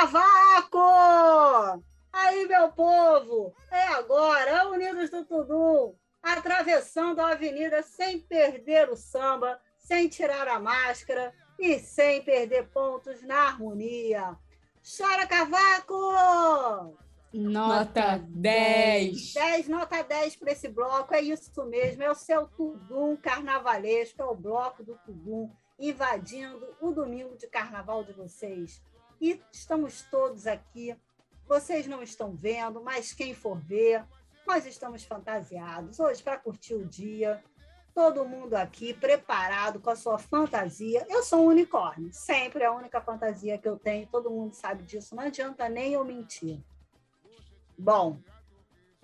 Cavaco! Aí, meu povo, é agora, Unidos do Tudum, atravessando a avenida sem perder o samba, sem tirar a máscara e sem perder pontos na harmonia. Chora, Cavaco! Nota 10. 10, nota 10 para esse bloco, é isso mesmo, é o seu Tudum carnavalesco, é o bloco do Tudum invadindo o domingo de carnaval de vocês. E estamos todos aqui, vocês não estão vendo, mas quem for ver, nós estamos fantasiados hoje para curtir o dia. Todo mundo aqui preparado com a sua fantasia. Eu sou um unicórnio, sempre é a única fantasia que eu tenho, todo mundo sabe disso, não adianta nem eu mentir. Bom,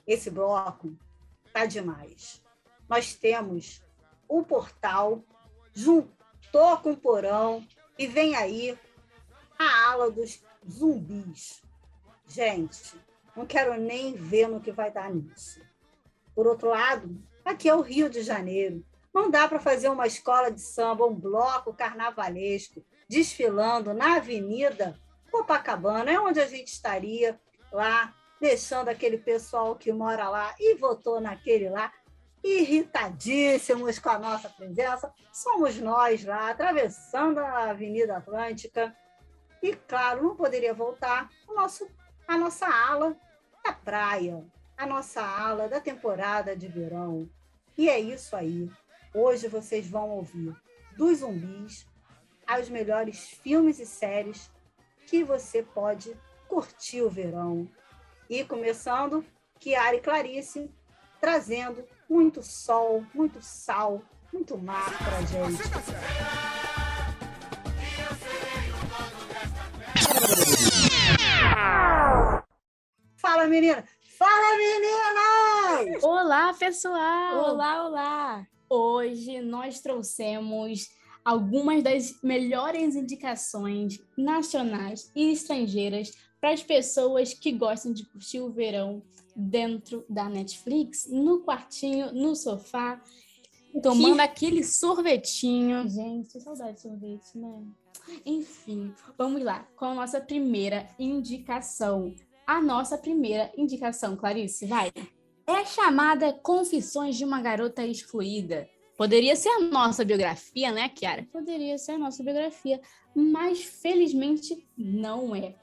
esse bloco tá demais. Nós temos o portal juntou com o porão e vem aí a ala dos zumbis. Gente, não quero nem ver no que vai dar nisso. Por outro lado, aqui é o Rio de Janeiro. Não dá para fazer uma escola de samba, um bloco carnavalesco, desfilando na Avenida Copacabana, é onde a gente estaria lá deixando aquele pessoal que mora lá e votou naquele lá irritadíssimos com a nossa presença. Somos nós lá, atravessando a Avenida Atlântica. E, claro, não poderia voltar o nosso, a nossa ala da praia, a nossa ala da temporada de verão. E é isso aí. Hoje vocês vão ouvir dos zumbis aos melhores filmes e séries que você pode curtir o verão. E começando, Kiara e Clarice, trazendo muito sol, muito sal, muito mar para gente. Fala, menina! Fala, meninas! Olá, pessoal! Olá, olá! Hoje nós trouxemos algumas das melhores indicações nacionais e estrangeiras para as pessoas que gostam de curtir o verão dentro da Netflix, no quartinho, no sofá, tomando que... aquele sorvetinho. Gente, saudade de sorvete, né? Enfim, vamos lá com a nossa primeira indicação. A nossa primeira indicação, Clarice, vai. É chamada Confissões de uma Garota Excluída. Poderia ser a nossa biografia, né, Kiara? Poderia ser a nossa biografia, mas felizmente não é.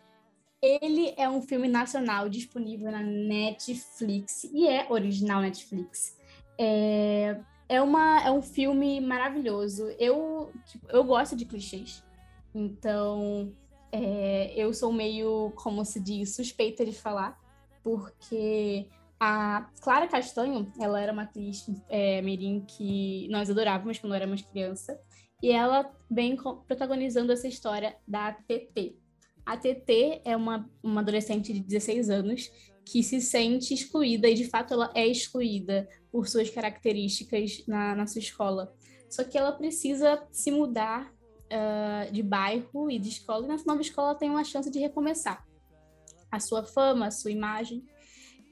Ele é um filme nacional disponível na Netflix e é original Netflix. É, é, uma, é um filme maravilhoso. Eu, tipo, eu gosto de clichês. Então, é, eu sou meio, como se diz, suspeita de falar, porque a Clara Castanho, ela era uma atriz é, mirim que nós adorávamos quando éramos criança, e ela vem protagonizando essa história da TT, a TT é uma, uma adolescente de 16 anos que se sente excluída, e de fato ela é excluída por suas características na, na sua escola. Só que ela precisa se mudar uh, de bairro e de escola, e nessa nova escola tem uma chance de recomeçar a sua fama, a sua imagem.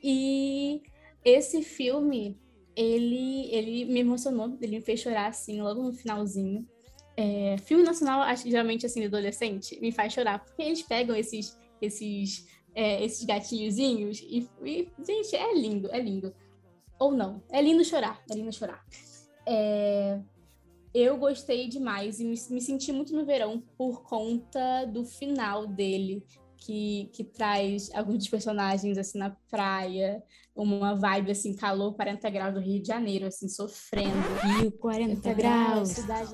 E esse filme, ele, ele me emocionou, ele me fez chorar assim, logo no finalzinho. É, filme nacional, geralmente, assim, de adolescente, me faz chorar, porque eles pegam esses, esses, é, esses gatinhozinhos e, e, gente, é lindo, é lindo. Ou não, é lindo chorar, é lindo chorar. É, eu gostei demais e me, me senti muito no verão por conta do final dele, que, que traz alguns dos personagens assim na praia, uma vibe assim, calor 40 graus do Rio de Janeiro, assim, sofrendo. Rio 40 graus. Cidade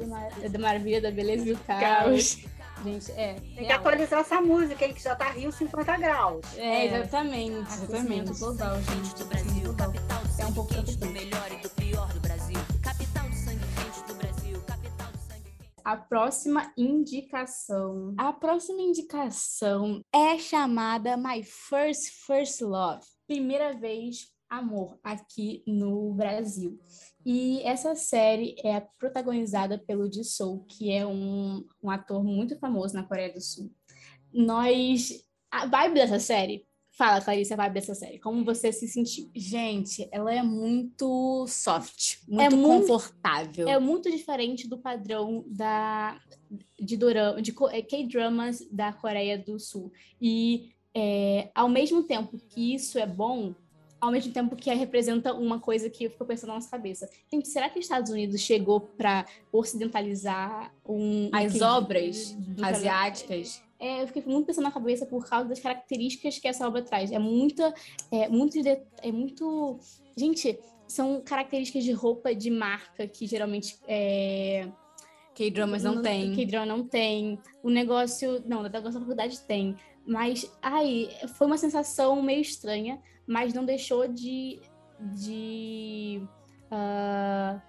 da maravilha, da beleza e do caos. Gente, é. Tem que atualizar essa música, hein, que já tá Rio 50 graus. É, exatamente. Exatamente. global, gente. Do Brasil, capital é um pouco do A próxima indicação. A próxima indicação é chamada My First First Love primeira vez amor aqui no Brasil. E essa série é protagonizada pelo Jisoo, que é um, um ator muito famoso na Coreia do Sul. Nós. A vibe dessa série Fala, Clarice, a vibe dessa série. Como você se sentiu? Gente, ela é muito soft, muito É muito- confortável. É muito diferente do padrão da de dorama, de eh, K-dramas da Coreia do Sul. E é, ao mesmo tempo que isso é bom, ao mesmo tempo que representa uma coisa que eu fico pensando na nossa cabeça. Gente, será que os Estados Unidos chegou para ocidentalizar um As obras asiáticas. É, eu fiquei muito pensando na cabeça por causa das características que essa obra traz. É muita, é muito, é muito, gente, são características de roupa de marca que geralmente é, K-dramas não tem. K-drama não tem. O negócio, não, da negócio da faculdade tem. Mas, ai, foi uma sensação meio estranha, mas não deixou de, de ah,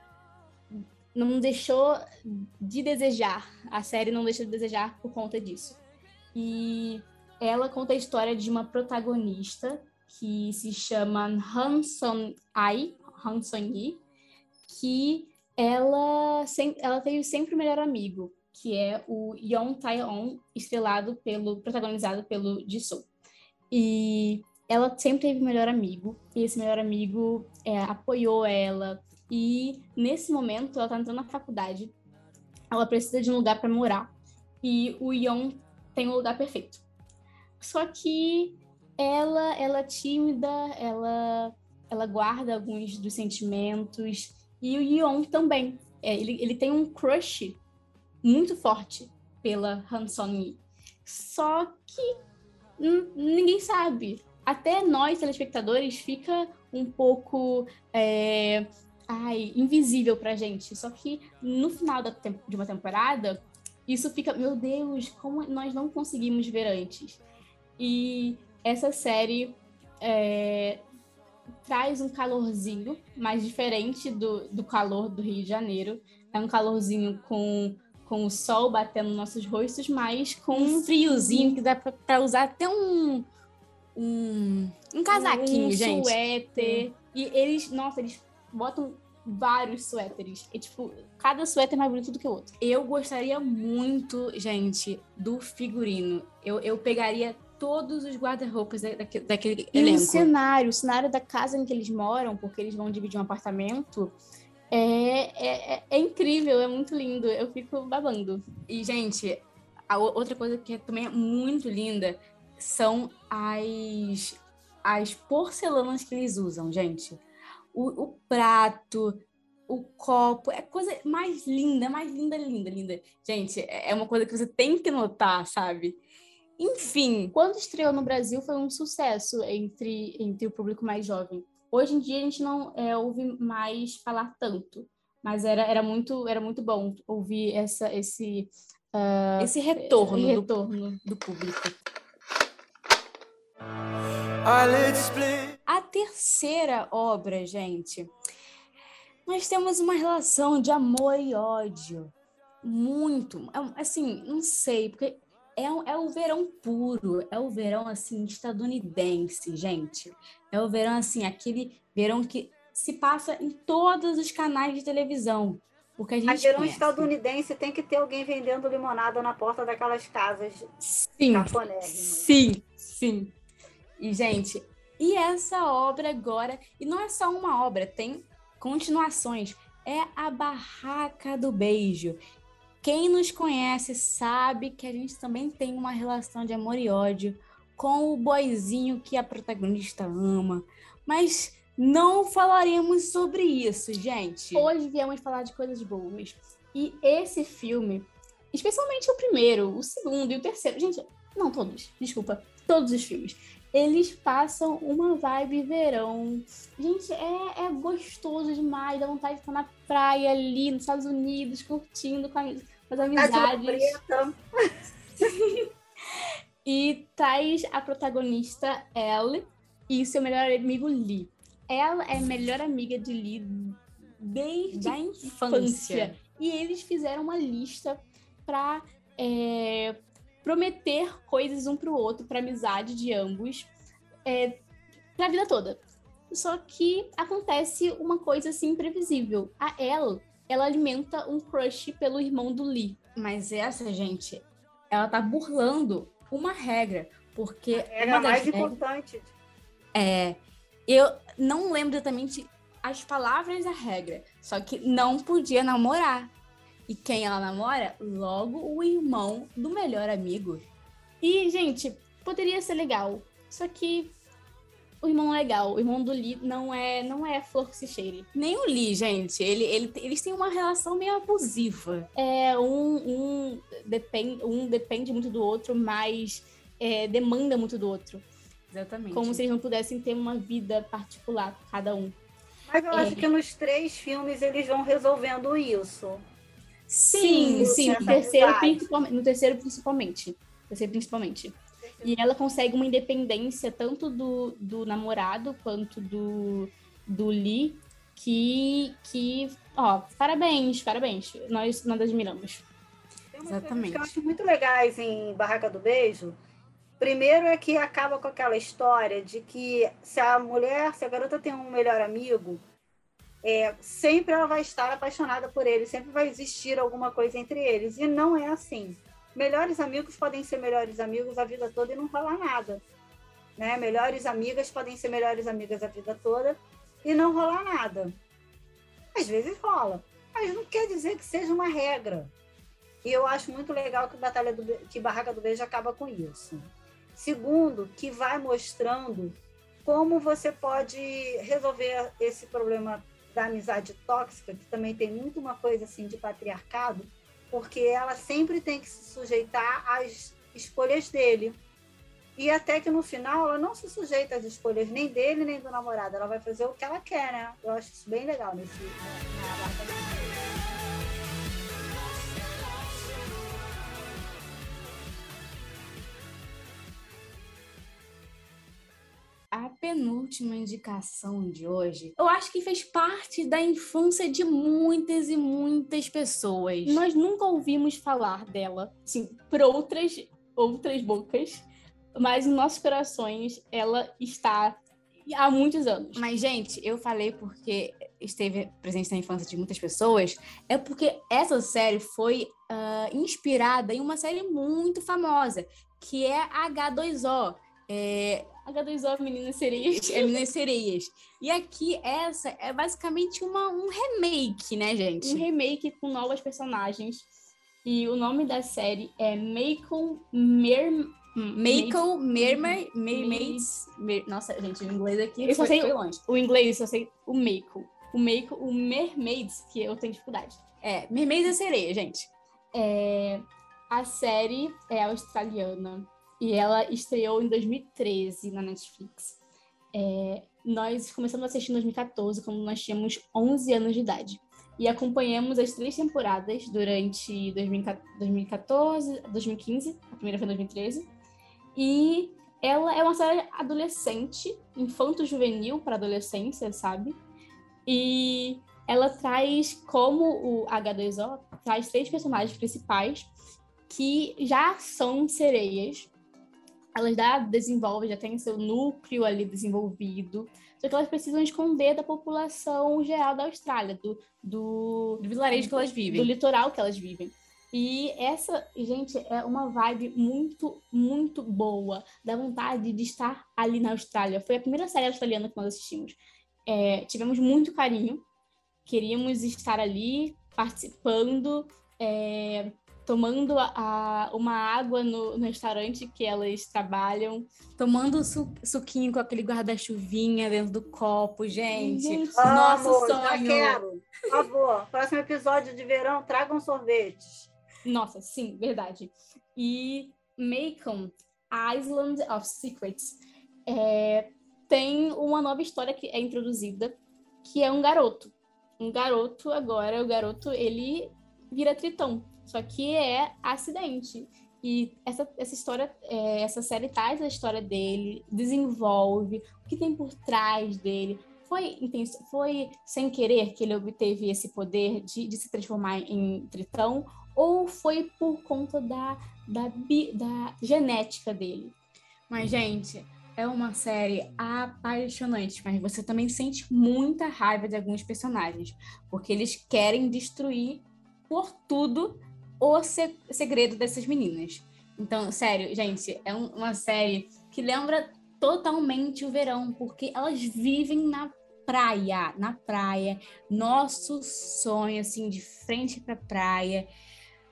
não deixou de desejar. A série não deixou de desejar por conta disso. E ela conta a história de uma protagonista que se chama Han Song Ai, Han Song Yi, que ela, ela teve sempre o melhor amigo, que é o Yeon Tae-on, estrelado pelo, protagonizado pelo Jisoo. E ela sempre teve o melhor amigo, e esse melhor amigo é, apoiou ela, e nesse momento ela tá entrando na faculdade, ela precisa de um lugar para morar, e o Yeon tem um lugar perfeito. Só que ela, ela é tímida, ela, ela guarda alguns dos sentimentos, e o Yeon também. É, ele, ele tem um crush muito forte pela Han Song-yi. Só que ninguém sabe. Até nós, telespectadores, fica um pouco é, ai, invisível pra gente. Só que no final da de uma temporada, isso fica, meu Deus, como nós não conseguimos ver antes. E essa série é, traz um calorzinho mais diferente do, do calor do Rio de Janeiro. É um calorzinho com, com o sol batendo nos nossos rostos, mas com Um friozinho que dá pra, pra usar até um, um, um casaquinho, um gente. suéter. E eles, nossa, eles botam vários suéteres. E, tipo, cada suéter é mais bonito do que o outro. Eu gostaria muito, gente, do figurino. Eu, eu pegaria todos os guarda-roupas da- daque- daquele E o elenco. cenário, o cenário da casa em que eles moram, porque eles vão dividir um apartamento, é, é, é- é incrível, é muito lindo. Eu fico babando. E, gente, a outra coisa que também é muito linda são as, as porcelanas que eles usam, gente. O, o prato, o copo, é coisa mais linda, mais linda, linda, linda. Gente, é é uma coisa que você tem que notar, sabe? Enfim, Quando estreou no Brasil, foi um sucesso entre, entre o público mais jovem. Hoje em dia, a gente não é, ouve mais falar tanto. Mas era, era, muito, era muito bom ouvir essa, esse esse retorno, do- retorno. do público. Eyelids split. A terceira obra, gente, nós temos uma relação de amor e ódio. Muito. é Assim, não sei, porque é, um- é o verão puro, é o verão, assim, estadunidense, gente. É o verão, assim, aquele verão que se passa em todos os canais de televisão. Porque a gente A verão conhece. estadunidense tem que ter alguém vendendo limonada na porta daquelas casas Sim. Sim, sim. E, gente, e essa obra agora, e não é só uma obra, tem continuações. É a Barraca do Beijo. Quem nos conhece sabe que a gente também tem uma relação de amor e ódio com o boizinho que a protagonista ama. Mas não falaremos sobre isso, gente. Hoje viemos falar de coisas boas. E esse filme, especialmente o primeiro, o segundo e o terceiro, gente, não todos, desculpa, todos os filmes, eles passam uma vibe verão. Gente, é, é gostoso demais, dá vontade de estar na praia ali, nos Estados Unidos, curtindo com, a, com as Tá de amizades. E traz a protagonista Elle e seu melhor amigo Lee. Ela é a melhor amiga de Lee desde Da a infância. E eles fizeram uma lista para prometer coisas um pro outro, para amizade de ambos, é, pra vida toda. Só que acontece uma coisa assim imprevisível. A Elle, ela alimenta um crush pelo irmão do Lee. Mas essa, gente, ela tá burlando uma regra. Porque É uma a das mais regras- importante. é, eu não lembro exatamente as palavras da regra, só que não podia namorar. E quem ela namora? Logo o irmão do melhor amigo. E, gente, poderia ser legal. Só que o irmão é legal. O irmão do Lee não é, não é flor que se cheire. Nem o Lee, gente. Ele, ele, eles têm uma relação meio abusiva. É, um, um, depende, um depende muito do outro, mas é, demanda muito do outro. Exatamente. Como se eles não pudessem ter uma vida particular, cada um. Mas eu É. acho que nos três filmes eles vão resolvendo isso. Sim, sim, no terceiro, amizade. principalmente, no terceiro principalmente. Terceiro principalmente. E ela consegue uma independência tanto do, do namorado quanto do, do Lee, que, que, ó, parabéns, parabéns. Nós, nós admiramos. Exatamente. que eu acho muito legais em Barraca do Beijo. Primeiro é que acaba com aquela história de que se a mulher, se a garota tem um melhor amigo, é, sempre ela vai estar apaixonada por ele, sempre vai existir alguma coisa entre eles. E não é assim. Melhores amigos podem ser melhores amigos a vida toda e não rolar nada. Né? Melhores amigas podem ser melhores amigas a vida toda e não rolar nada. Às vezes rola, mas não quer dizer que seja uma regra. E eu acho muito legal que, Batalha do, Be- que Barraca do Beijo acaba com isso. Segundo, que vai mostrando como você pode resolver esse problema da amizade tóxica, que também tem muito uma coisa assim de patriarcado, porque ela sempre tem que se sujeitar às escolhas dele. E até que no final ela não se sujeita às escolhas nem dele nem do namorado, ela vai fazer o que ela quer, né? Eu acho isso bem legal nesse penúltima indicação de hoje, eu acho que fez parte da infância de muitas e muitas pessoas. Nós nunca ouvimos falar dela, sim, por outras, outras bocas, mas em nossos corações ela está há muitos anos. Mas, gente, eu falei porque esteve presente na infância de muitas pessoas, é porque essa série foi ah, inspirada em uma série muito famosa, que é H2O. É, H2O, Meninas Sereias. é Meninas Sereias. E aqui, essa é basicamente uma, um remake, né, um gente? remake com novas personagens. E o nome da série é Macon Mer... Michael Mermaid, Mermaids. Mer- Nossa, gente, o inglês aqui Eu só sei- longe. O inglês, eu sei o Macon. O Macon, o Mermaids, que eu tenho dificuldade. É, Mermaids é sereia, gente. É, a série é australiana e ela estreou em 2013 na Netflix. É, nós começamos a assistir em 2014, quando nós tínhamos 11 anos de idade. E acompanhamos as três temporadas durante 2014, 2015, a primeira foi em 2013. E ela é uma série adolescente, infanto-juvenil para adolescência, sabe? E ela traz, como o H2O, traz três personagens principais que já são sereias. Elas já desenvolvem, já têm seu núcleo ali desenvolvido. Só que elas precisam esconder da população geral da Austrália, do, do, Do vilarejo que elas vivem. do litoral que elas vivem. E essa, gente, é uma vibe muito, muito boa. Dá vontade de estar ali na Austrália. Foi a primeira série australiana que nós assistimos. É, tivemos muito carinho. Queríamos estar ali, participando, é, tomando a- a- uma água no, no restaurante que elas trabalham. Tomando su- suquinho com aquele guarda-chuvinha dentro do copo, gente. Gente, Nosso Amo, já sonho. quero. Por favor, próximo episódio de verão, tragam sorvetes. Nossa, sim, verdade. E Macon, Island of Secrets, é, tem uma nova história que é introduzida, que é um garoto. Um garoto, agora, o garoto, ele vira tritão. Só que é acidente. E essa, essa história, é, essa série traz a história dele, desenvolve o que tem por trás dele. Foi, inten- foi sem querer que ele obteve esse poder de, de se transformar em tritão? ou foi por conta da, da, bi- da genética dele. Mas, gente, é uma série apaixonante, mas você também sente muita raiva de alguns personagens, porque eles querem destruir por tudo o se- segredo dessas meninas. Então, sério, gente, é um- uma série que lembra totalmente o verão, porque elas vivem na praia, na praia. Nosso sonho, assim, de frente pra praia.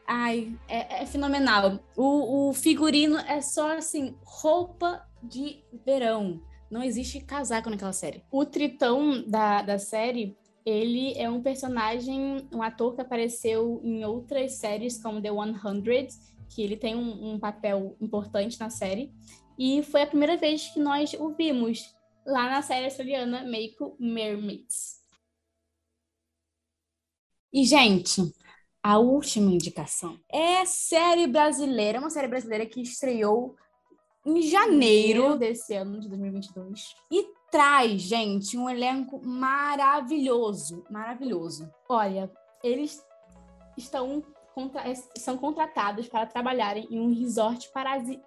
Ai, é, é fenomenal. O, o figurino é só, assim, roupa de verão. Não existe casaco naquela série. O tritão da, da série, ele é um personagem, um ator que apareceu em outras séries, como The 100, que ele tem um, um papel importante na série. E foi a primeira vez que nós o vimos lá na série australiana Make Mermaids. E, gente, a última indicação é série brasileira, uma série brasileira que estreou em janeiro desse ano de 2022 e traz, gente, um elenco maravilhoso, maravilhoso. Olha, eles estão contra- são contratados para trabalharem em um resort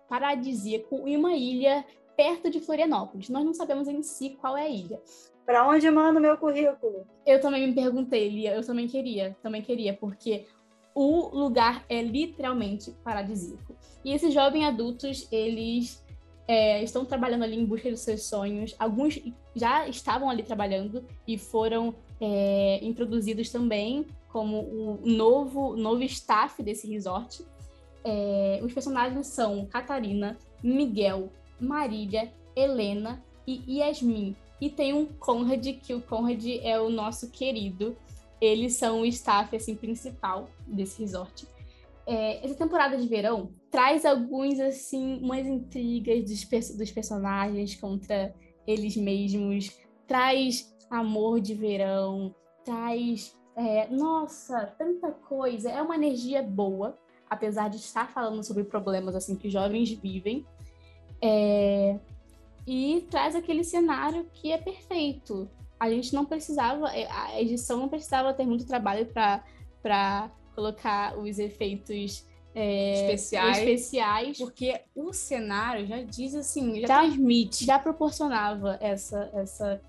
paradisíaco em uma ilha perto de Florianópolis. Nós não sabemos em si qual é a ilha. Para onde manda o meu currículo? Eu também me perguntei, Lia, eu também queria, também queria, porque o lugar é literalmente paradisíaco. E esses jovens adultos, eles é, estão trabalhando ali em busca dos seus sonhos. Alguns já estavam ali trabalhando e foram é, introduzidos também como o novo, novo staff desse resort. É, os personagens são Catarina, Miguel, Marília, Helena e Yasmin. E tem um Conrad, que o Conrad é o nosso querido. Eles são o staff assim, principal desse resort. É, essa temporada de verão traz alguns, assim, umas intrigas dos, dos personagens contra eles mesmos, traz amor de verão, traz. é, nossa, tanta coisa. É uma energia boa, apesar de estar falando sobre problemas assim que jovens vivem. É, e traz aquele cenário que é perfeito. A gente não precisava, é, a edição não precisava ter muito trabalho para colocar os efeitos é, Especiais. especiais, Porque o cenário já diz assim, já, Já- transmite. já proporcionava essa, essa,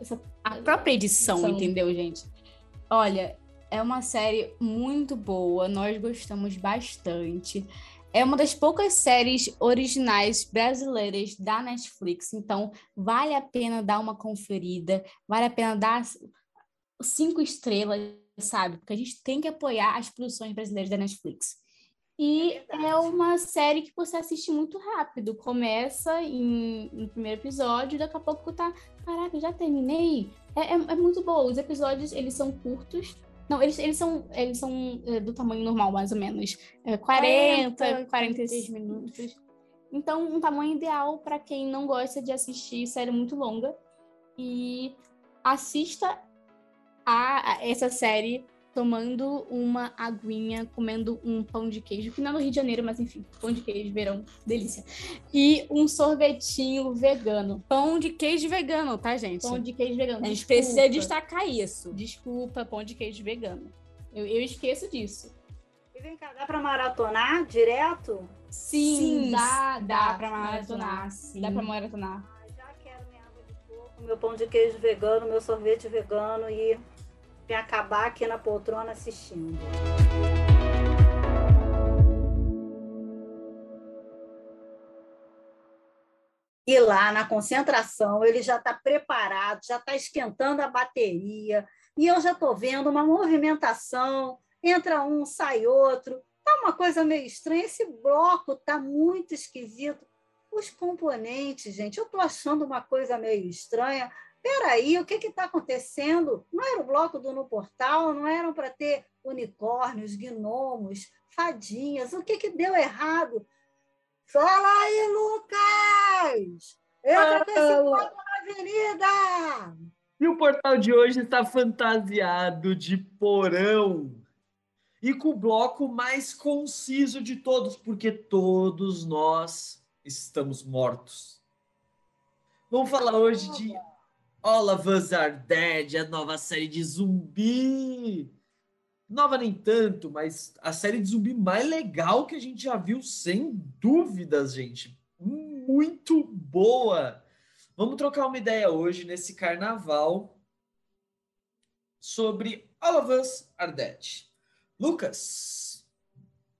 essa A própria edição, São- entendeu, gente? Olha, é uma série muito boa, nós gostamos bastante. É uma das poucas séries originais brasileiras da Netflix, então vale a pena dar uma conferida, vale a pena dar cinco estrelas, sabe? Porque a gente tem que apoiar as produções brasileiras da Netflix. E É é uma série que você assiste muito rápido. Começa em, no primeiro episódio, daqui a pouco tá. Caraca, já terminei. É, é, é muito boa. Os episódios, eles são curtos. Não, eles, eles são, eles são é, do tamanho normal, mais ou menos. É, 40, 40, 46 minutos. Então, um tamanho ideal para quem não gosta de assistir série muito longa. E assista a, essa série tomando uma aguinha, comendo um pão de queijo, que não é no Rio de Janeiro, mas enfim, pão de queijo, verão, delícia. E um sorvetinho vegano. Pão de queijo vegano, tá, gente? Pão de queijo vegano. A gente Desculpa. precisa destacar isso. Desculpa, pão de queijo vegano. Eu, eu esqueço disso. E vem cá, dá para maratonar direto? Sim, dá, dá, dá pra pra maratonar. maratonar, sim. Dá pra maratonar. Ah, já quero minha água de coco, meu pão de queijo vegano, meu sorvete vegano e me acabar aqui na poltrona assistindo. E lá na concentração, ele já está preparado, já está esquentando a bateria, e eu já estou vendo uma movimentação, entra um, sai outro. Tá uma coisa meio estranha. Esse bloco tá muito esquisito. Os componentes, gente, eu estou achando uma coisa meio estranha. Peraí, o que está acontecendo? Não era o bloco do No Portal? Não eram para ter unicórnios, gnomos, fadinhas? O que, que deu errado? Fala aí, Lucas! Entra com esse bloco na avenida! E o portal de hoje está fantasiado de porão. E com o bloco mais conciso de todos, porque todos nós estamos mortos. Vamos falar hoje de All of Us Are Dead, a nova série de zumbi. Nova nem tanto, mas a série de zumbi mais legal que a gente já viu, sem dúvidas, gente. Muito boa. Vamos trocar uma ideia hoje nesse carnaval sobre All of Us Are Dead. Lucas,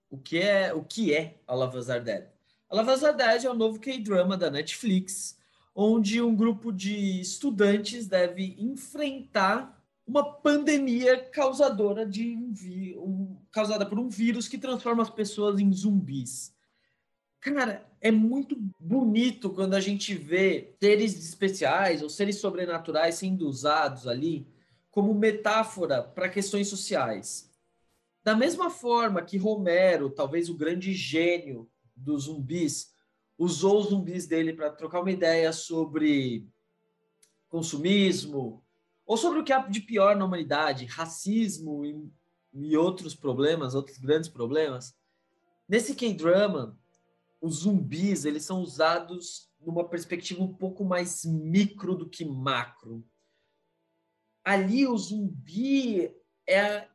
o que é o que é A Love Us Are Dead. A Love Us Are Dead é o novo K-drama da Netflix, onde um grupo de estudantes deve enfrentar uma pandemia causadora de um, causada por um vírus que transforma as pessoas em zumbis. Cara, é muito bonito quando a gente vê seres especiais ou seres sobrenaturais sendo usados ali como metáfora para questões sociais. Da mesma forma que Romero, talvez o grande gênio dos zumbis, usou os zumbis dele para trocar uma ideia sobre consumismo, ou sobre o que há de pior na humanidade, racismo e, e outros problemas, outros grandes problemas. Nesse K-drama, os zumbis eles são usados numa perspectiva um pouco mais micro do que macro. Ali o zumbi é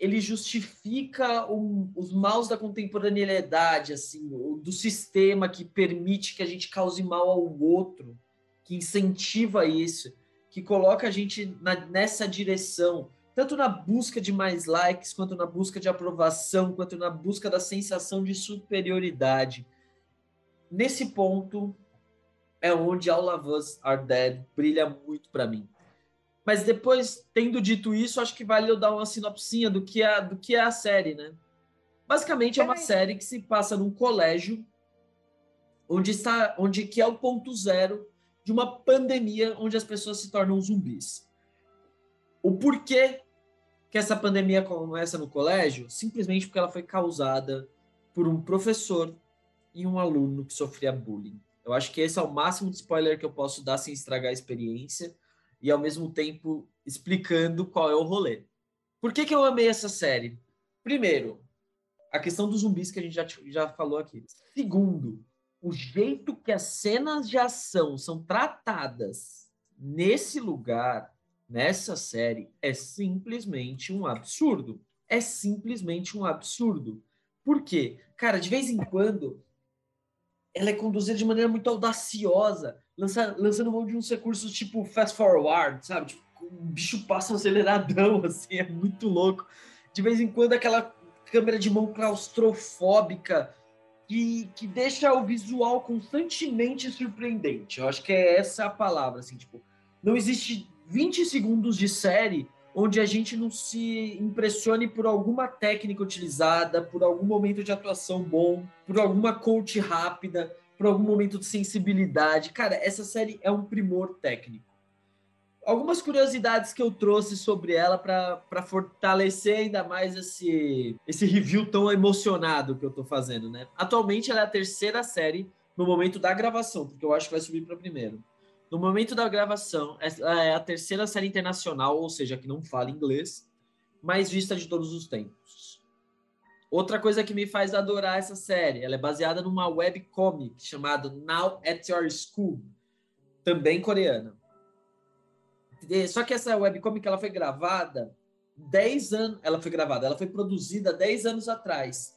ele justifica um- os maus da contemporaneidade, assim, do sistema que permite que a gente cause mal ao outro, que incentiva isso, que coloca a gente na- nessa direção, tanto na busca de mais likes, quanto na busca de aprovação, quanto na busca da sensação de superioridade. Nesse ponto é onde All of Us Are Dead brilha muito para mim. Mas depois, tendo dito isso, acho que vale eu dar uma sinopsinha do que é, do que é a série, né? Basicamente é uma Peraí. série que se passa num colégio onde está, onde que é o ponto zero de uma pandemia onde as pessoas se tornam zumbis. O porquê que essa pandemia começa no colégio? Simplesmente porque ela foi causada por um professor e um aluno que sofria bullying. Eu acho que esse é o máximo de spoiler que eu posso dar sem estragar a experiência e ao mesmo tempo explicando qual é o rolê. Por que, que eu amei essa série? Primeiro, a questão dos zumbis que a gente já, já falou aqui. Segundo, o jeito que as cenas de ação são tratadas nesse lugar, nessa série, é simplesmente um absurdo. É simplesmente um absurdo. Por quê? Cara, de vez em quando ela é conduzida de maneira muito audaciosa, lança, lançando mão de uns recursos tipo fast forward, sabe? Tipo, o bicho passa um aceleradão, assim, é muito louco. De vez em quando aquela câmera de mão claustrofóbica que, que deixa o visual constantemente surpreendente. Eu acho que é essa a palavra, assim, tipo, não existe 20 segundos de série onde a gente não se impressione por alguma técnica utilizada, por algum momento de atuação bom, por alguma coach rápida, por algum momento de sensibilidade. Cara, essa série é um primor técnico. Algumas curiosidades que eu trouxe sobre ela para fortalecer ainda mais esse, esse review tão emocionado que eu tô fazendo, né? Atualmente ela é a terceira série no momento da gravação, porque eu acho que vai subir para primeiro. No momento da gravação, ela é a terceira série internacional, ou seja, que não fala inglês, mais vista de todos os tempos. Outra coisa que me faz adorar essa série, ela é baseada numa webcomic chamada Now at Your School, também coreana. Só que essa webcomic ela foi gravada 10 anos, ela foi gravada, ela foi produzida 10 anos atrás.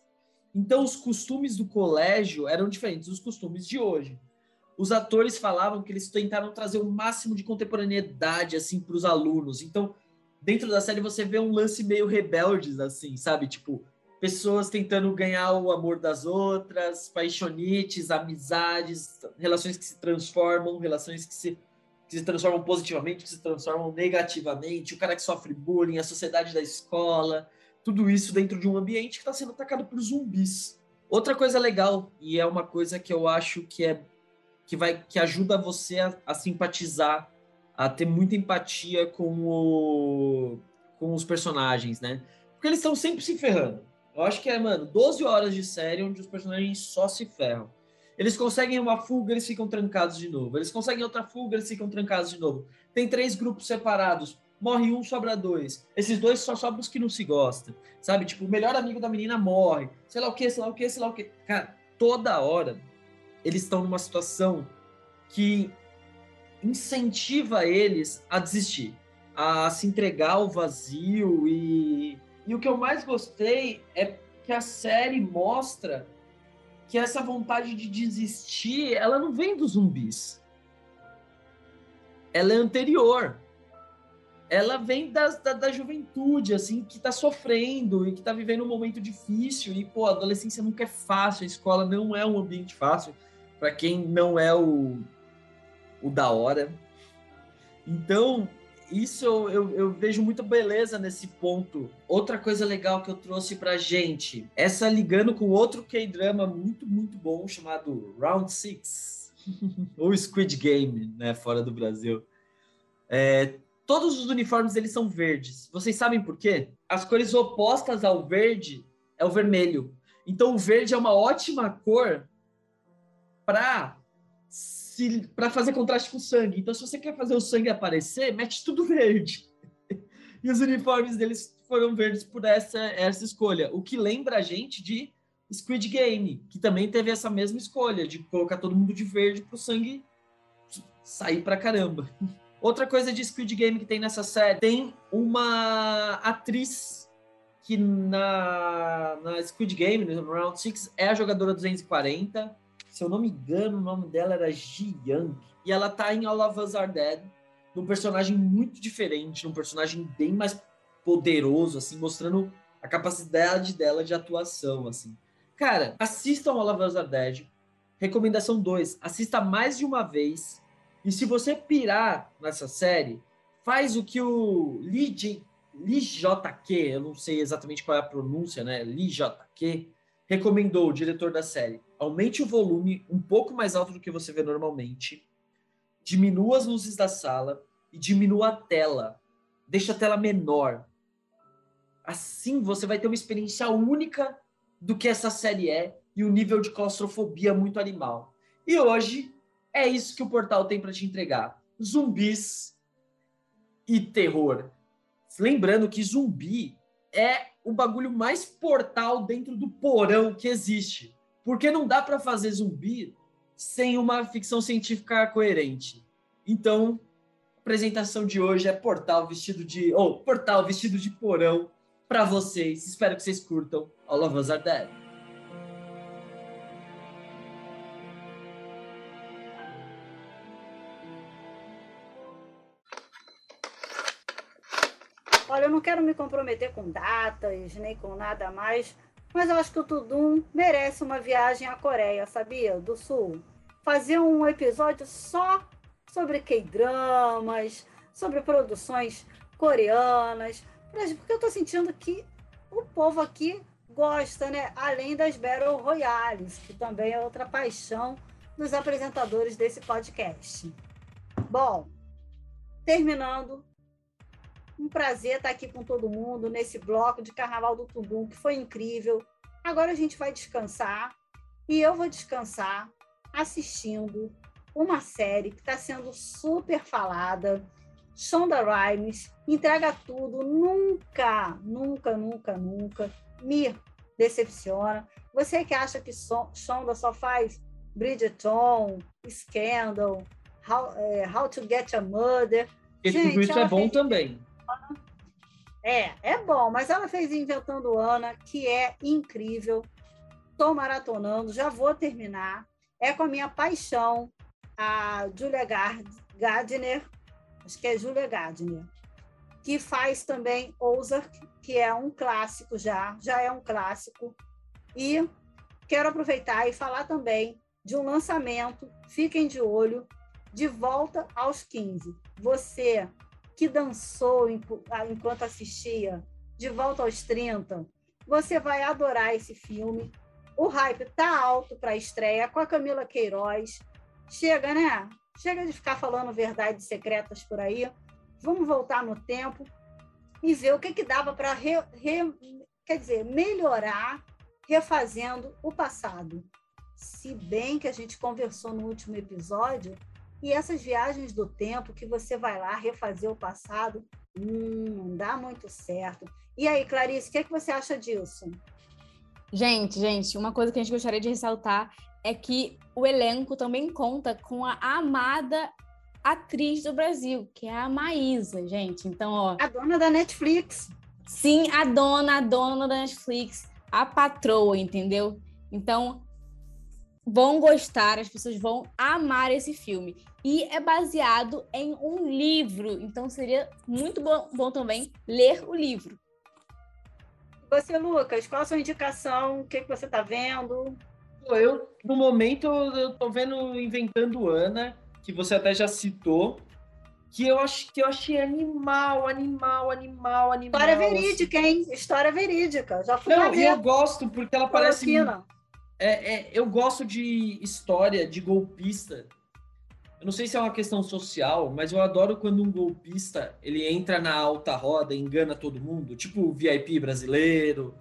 Então os costumes do colégio eram diferentes dos costumes de hoje os atores falavam que eles tentaram trazer o máximo de contemporaneidade assim para os alunos. Então, dentro da série você vê um lance meio rebeldes assim, sabe? Tipo, pessoas tentando ganhar o amor das outras, paixonites, amizades, relações que se transformam, relações que se que se transformam positivamente, que se transformam negativamente, o cara que sofre bullying, a sociedade da escola, tudo isso dentro de um ambiente que está sendo atacado por zumbis. Outra coisa legal, e é uma coisa que eu acho que é que vai que ajuda você a, a simpatizar, a ter muita empatia com, o, com os personagens, né? Porque eles estão sempre se ferrando. Eu acho que é, mano, 12 horas de série onde os personagens só se ferram. Eles conseguem uma fuga, eles ficam trancados de novo. Eles conseguem outra fuga, eles ficam trancados de novo. Tem três grupos separados. Morre um, sobra dois. Esses dois só sobram os que não se gostam. Sabe? Tipo, o melhor amigo da menina morre. Sei lá o que, sei lá o que, sei lá o que. Cara, toda hora eles estão numa situação que incentiva eles a desistir, a se entregar ao vazio e e o que eu mais gostei é que a série mostra que essa vontade de desistir, ela não vem dos zumbis. Ela é anterior. ela vem das, da, da juventude, assim, que tá sofrendo e que tá vivendo um momento difícil. E, pô, a adolescência nunca é fácil, a escola não é um ambiente fácil para quem não é o, o da hora. Então, isso eu, eu, eu, vejo muita beleza nesse ponto. Outra coisa legal que eu trouxe pra gente, essa ligando com outro K-drama muito, muito bom, chamado Round Six ou Squid Game, né, fora do Brasil. É, todos os uniformes eles são verdes. Vocês sabem por quê? As cores opostas ao verde é o vermelho. Então o verde é uma ótima cor para para fazer contraste com o sangue. Então se você quer fazer o sangue aparecer, mete tudo verde. e os uniformes deles foram verdes por essa essa escolha, o que lembra a gente de Squid Game, que também teve essa mesma escolha de colocar todo mundo de verde para o sangue sair para caramba. Outra coisa de Squid Game que tem nessa série, tem uma atriz que na, na Squid Game, no Round 6, é a jogadora 240. Se eu não me engano, o nome dela era Ji Young. E ela tá em All of Us Are Dead, num personagem muito diferente, num personagem bem mais poderoso, assim, mostrando a capacidade dela de atuação, assim. Cara, assistam All of Us Are Dead. Recomendação 2, assista mais de uma vez e se você pirar nessa série, faz o que o Lee, Lee JQ, eu não sei exatamente qual é a pronúncia, né? Lee JQ, recomendou o diretor da série. Aumente o volume um pouco mais alto do que você vê normalmente, diminua as luzes da sala e diminua a tela. Deixa a tela menor. Assim você vai ter uma experiência única do que essa série é e um nível de claustrofobia muito animal. E hoje é isso que o portal tem para te entregar: zumbis e terror. Lembrando que zumbi é o bagulho mais portal dentro do porão que existe. Porque não dá para fazer zumbi sem uma ficção científica coerente. Então, a apresentação de hoje é portal vestido de, ou oh, portal vestido de porão para vocês. Espero que vocês curtam. All of Us Are Dead. Olha, eu não quero me comprometer com datas, nem com nada mais, mas eu acho que o Tudum merece uma viagem à Coreia, sabia? Do Sul. Fazer um episódio só sobre K-dramas, sobre produções coreanas, porque eu tô sentindo que o povo aqui gosta, né? Além das Battle Royales, que também é outra paixão dos apresentadores desse podcast. Bom, terminando, um prazer estar aqui com todo mundo nesse bloco de Carnaval do Tundum, que foi incrível. Agora a gente vai descansar e eu vou descansar assistindo uma série que está sendo super falada. Shonda Rhimes entrega tudo, nunca, nunca, nunca, nunca me decepciona. Você que acha que Shonda só faz Bridgerton, Scandal, How, é, How to Get a Mother. E tudo isso é bom fez... também. É, é bom, mas ela fez Inventando Ana, que é incrível. Estou maratonando, já vou terminar. É com a minha paixão, a Julia Gardner, acho que é Julia Gardner, que faz também Ozark, que é um clássico já, já é um clássico. E quero aproveitar e falar também de um lançamento, fiquem de olho, de volta aos 15. Você que dançou ah, enquanto assistia De Volta aos 30, você vai adorar esse filme. O hype tá alto para a estreia com a Camila Queiroz. Chega, né? Chega de ficar falando verdades secretas por aí. Vamos voltar no tempo e ver o que, que dava para re, re, quer dizer, melhorar refazendo o passado. Se bem que a gente conversou no último episódio e essas viagens do tempo que você vai lá refazer o passado, hum, não dá muito certo. E aí, Clarice, o que, é que você acha disso? Gente, gente, uma coisa que a gente gostaria de ressaltar é que o elenco também conta com a amada atriz do Brasil, que é a Maísa, gente. Então, ó. A dona da Netflix. Sim, a dona, a dona da Netflix, a patroa, entendeu? Então, vão gostar, as pessoas vão amar esse filme. E é baseado em um livro. Então seria muito bom, bom também ler o livro. Você, Lucas, qual a sua indicação? O que, que você está vendo? Eu, no momento, eu tô vendo Inventando Ana, que você até já citou, que eu acho que eu achei animal, animal, animal, animal. História assim. verídica, hein? História verídica. Já fui lá Não, e eu ver. gosto porque ela parece. É, é, eu gosto de história de golpista. Eu não sei se é uma questão social, mas eu adoro quando um golpista ele entra na alta roda engana todo mundo, tipo o VIP brasileiro,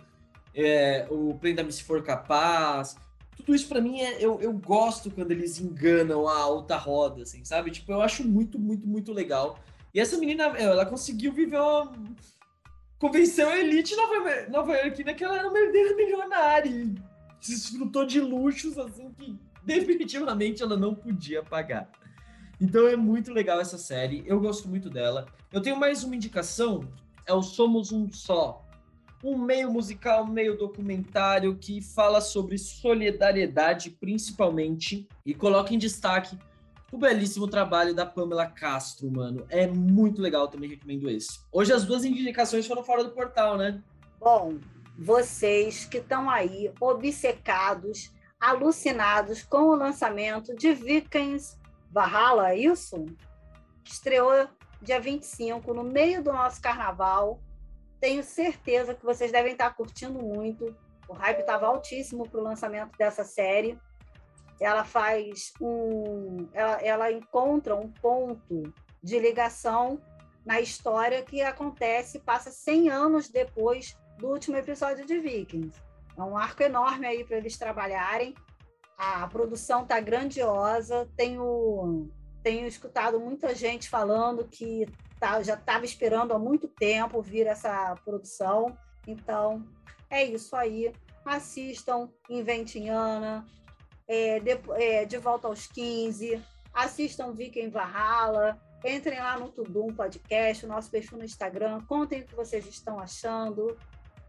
é, o Prenda-me se for capaz. Tudo isso pra mim é, eu, eu gosto quando eles enganam a alta roda, assim, sabe? Tipo, eu acho muito, muito, muito legal. E essa menina, ela conseguiu viver uma. Convenceu a elite nova, nova iorquina que ela era uma herdeira milionária. e Desfrutou de luxos, assim, que definitivamente ela não podia pagar. Então é muito legal essa série, eu gosto muito dela. Eu tenho mais uma indicação, é o Somos Um Só. Um meio musical, meio documentário que fala sobre solidariedade, principalmente, e coloca em destaque o belíssimo trabalho da Pamela Castro, mano. É muito legal, também recomendo esse. Hoje as duas indicações foram fora do portal, né? Bom, vocês que estão aí obcecados, alucinados com o lançamento de Vikings Valhalla, é isso? Estreou dia 25, no meio do nosso carnaval. Tenho certeza que vocês devem estar curtindo muito. O hype estava altíssimo para o lançamento dessa série. Ela faz um. Ela, ela encontra um ponto de ligação na história que acontece, passa 100 anos depois do último episódio de Vikings. É um arco enorme aí para eles trabalharem. A produção está grandiosa. Tenho, tenho escutado muita gente falando que tá, já estava esperando há muito tempo vir essa produção. Então, é isso aí. Assistam Inventem Ana, é, de, é, de Volta aos 15, assistam Viking Valhalla, entrem lá no Tudum Podcast, o nosso perfil no Instagram, contem o que vocês estão achando.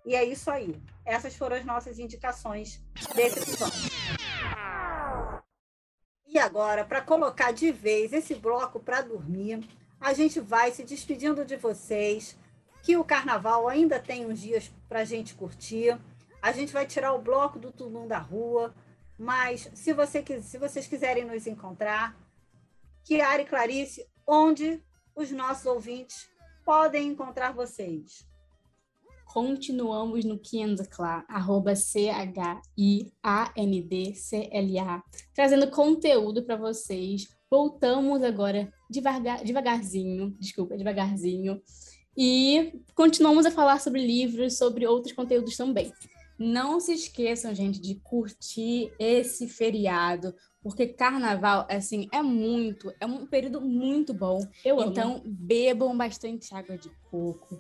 E é isso aí. Essas foram as nossas indicações desse episódio. E agora, para colocar de vez esse bloco para dormir, a gente vai se despedindo de vocês, que o carnaval ainda tem uns dias para a gente curtir. A gente vai tirar o bloco do Tulum da rua, mas se, você, se vocês quiserem nos encontrar, Kiara e Clarice, onde os nossos ouvintes podem encontrar vocês? Continuamos no Kiandcla, arroba C-H-I-A-N-D-C-L-A, trazendo conteúdo para vocês. Voltamos agora devagar, devagarzinho, desculpa, devagarzinho. E continuamos a falar sobre livros, sobre outros conteúdos também. Não se esqueçam, gente, de curtir esse feriado, porque carnaval, assim, é muito, é um período muito bom. Eu amo. Então, bebam bastante água de coco.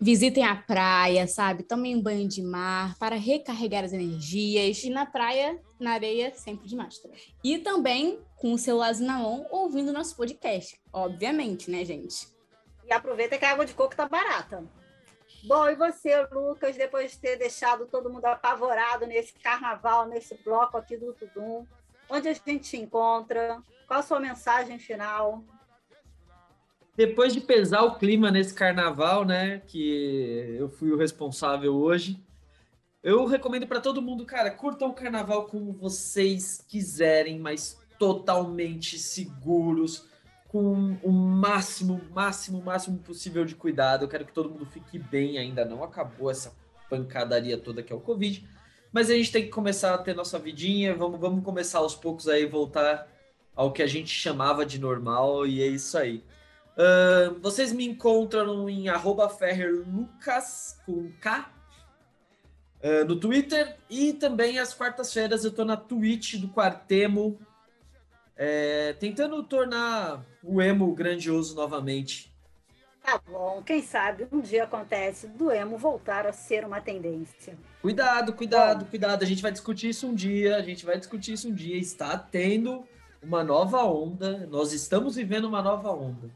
Visitem a praia, sabe? Tomem um banho de mar para recarregar as energias. E na praia, na areia, sempre de máscara. E também com o celularzinho na mão, ouvindo nosso podcast. Obviamente, né, gente? E aproveita que a água de coco tá barata. Bom, e você, Lucas, depois de ter deixado todo mundo apavorado nesse carnaval, nesse bloco aqui do Tudum, onde a gente te encontra? Qual a sua mensagem final? Depois de pesar o clima nesse carnaval, né, que eu fui o responsável hoje, eu recomendo para todo mundo, cara, curtam o carnaval como vocês quiserem, mas totalmente seguros, com o máximo, máximo, máximo possível de cuidado. Eu quero que todo mundo fique bem, ainda não acabou essa pancadaria toda que é o Covid, mas a gente tem que começar a ter nossa vidinha, vamos, vamos começar aos poucos aí voltar ao que a gente chamava de normal e é isso aí. Ahn, vocês me encontram em ferrerlucas com K ah, no Twitter e também às quartas-feiras eu tô na Twitch do Quartemo é, tentando tornar o emo grandioso novamente. Tá bom, quem sabe um dia acontece do emo voltar a ser uma tendência. Cuidado, cuidado, cuidado. A gente vai discutir isso um dia. A gente vai discutir isso um dia. Está tendo uma nova onda. Nós estamos vivendo uma nova onda.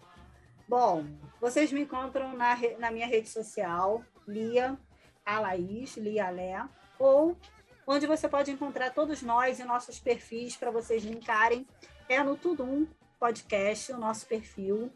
Bom, vocês me encontram na, na minha rede social, Lia Alaís, Lia Lé, ou onde você pode encontrar todos nós e nossos perfis para vocês linkarem, é no Tudum, podcast, o nosso perfil.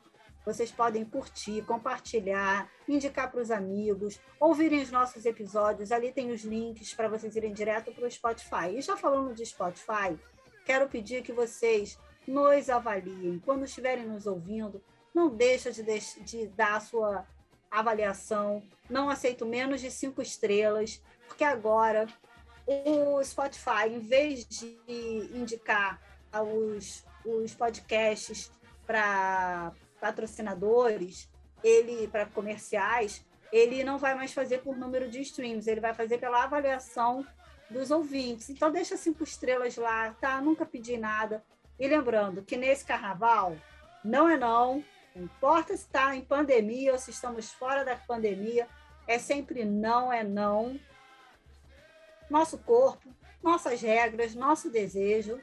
Vocês podem curtir, compartilhar, indicar para os amigos, ouvirem os nossos episódios. Ali tem os links para vocês irem direto para o Spotify. E já falando de Spotify, quero pedir que vocês nos avaliem. Quando estiverem nos ouvindo, não deixa de, de dar a sua avaliação. Não aceito menos de cinco estrelas, porque agora o Spotify, em vez de indicar os, os podcasts para patrocinadores, ele para comerciais, ele não vai mais fazer por número de streams, ele vai fazer pela avaliação dos ouvintes. Então deixa cinco estrelas lá, tá? Nunca pedi nada. E lembrando que nesse carnaval não é não, não importa se está em pandemia ou se estamos fora da pandemia, é sempre não é não nosso corpo, nossas regras, nosso desejo.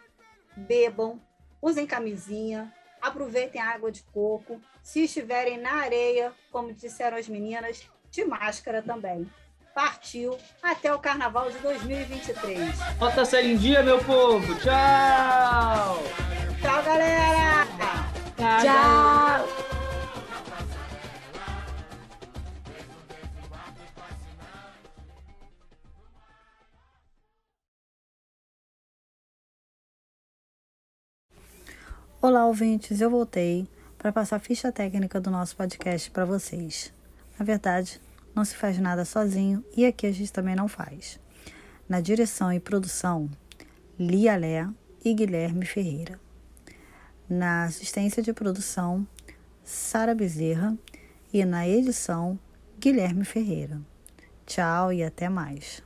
Bebam, usem camisinha, aproveitem a água de coco. Se estiverem na areia, como disseram as meninas, de máscara também. Partiu até o carnaval de 2023. Bota a série em dia, meu povo. Tchau! Tchau, galera! Tchau! Tchau. Olá, ouvintes, eu voltei para passar a ficha técnica do nosso podcast para vocês. Na verdade, não se faz nada sozinho e aqui a gente também não faz. Na direção e produção, Lia Lé e Guilherme Ferreira. Na assistência de produção, Sara Bezerra e na edição, Guilherme Ferreira. Tchau e até mais.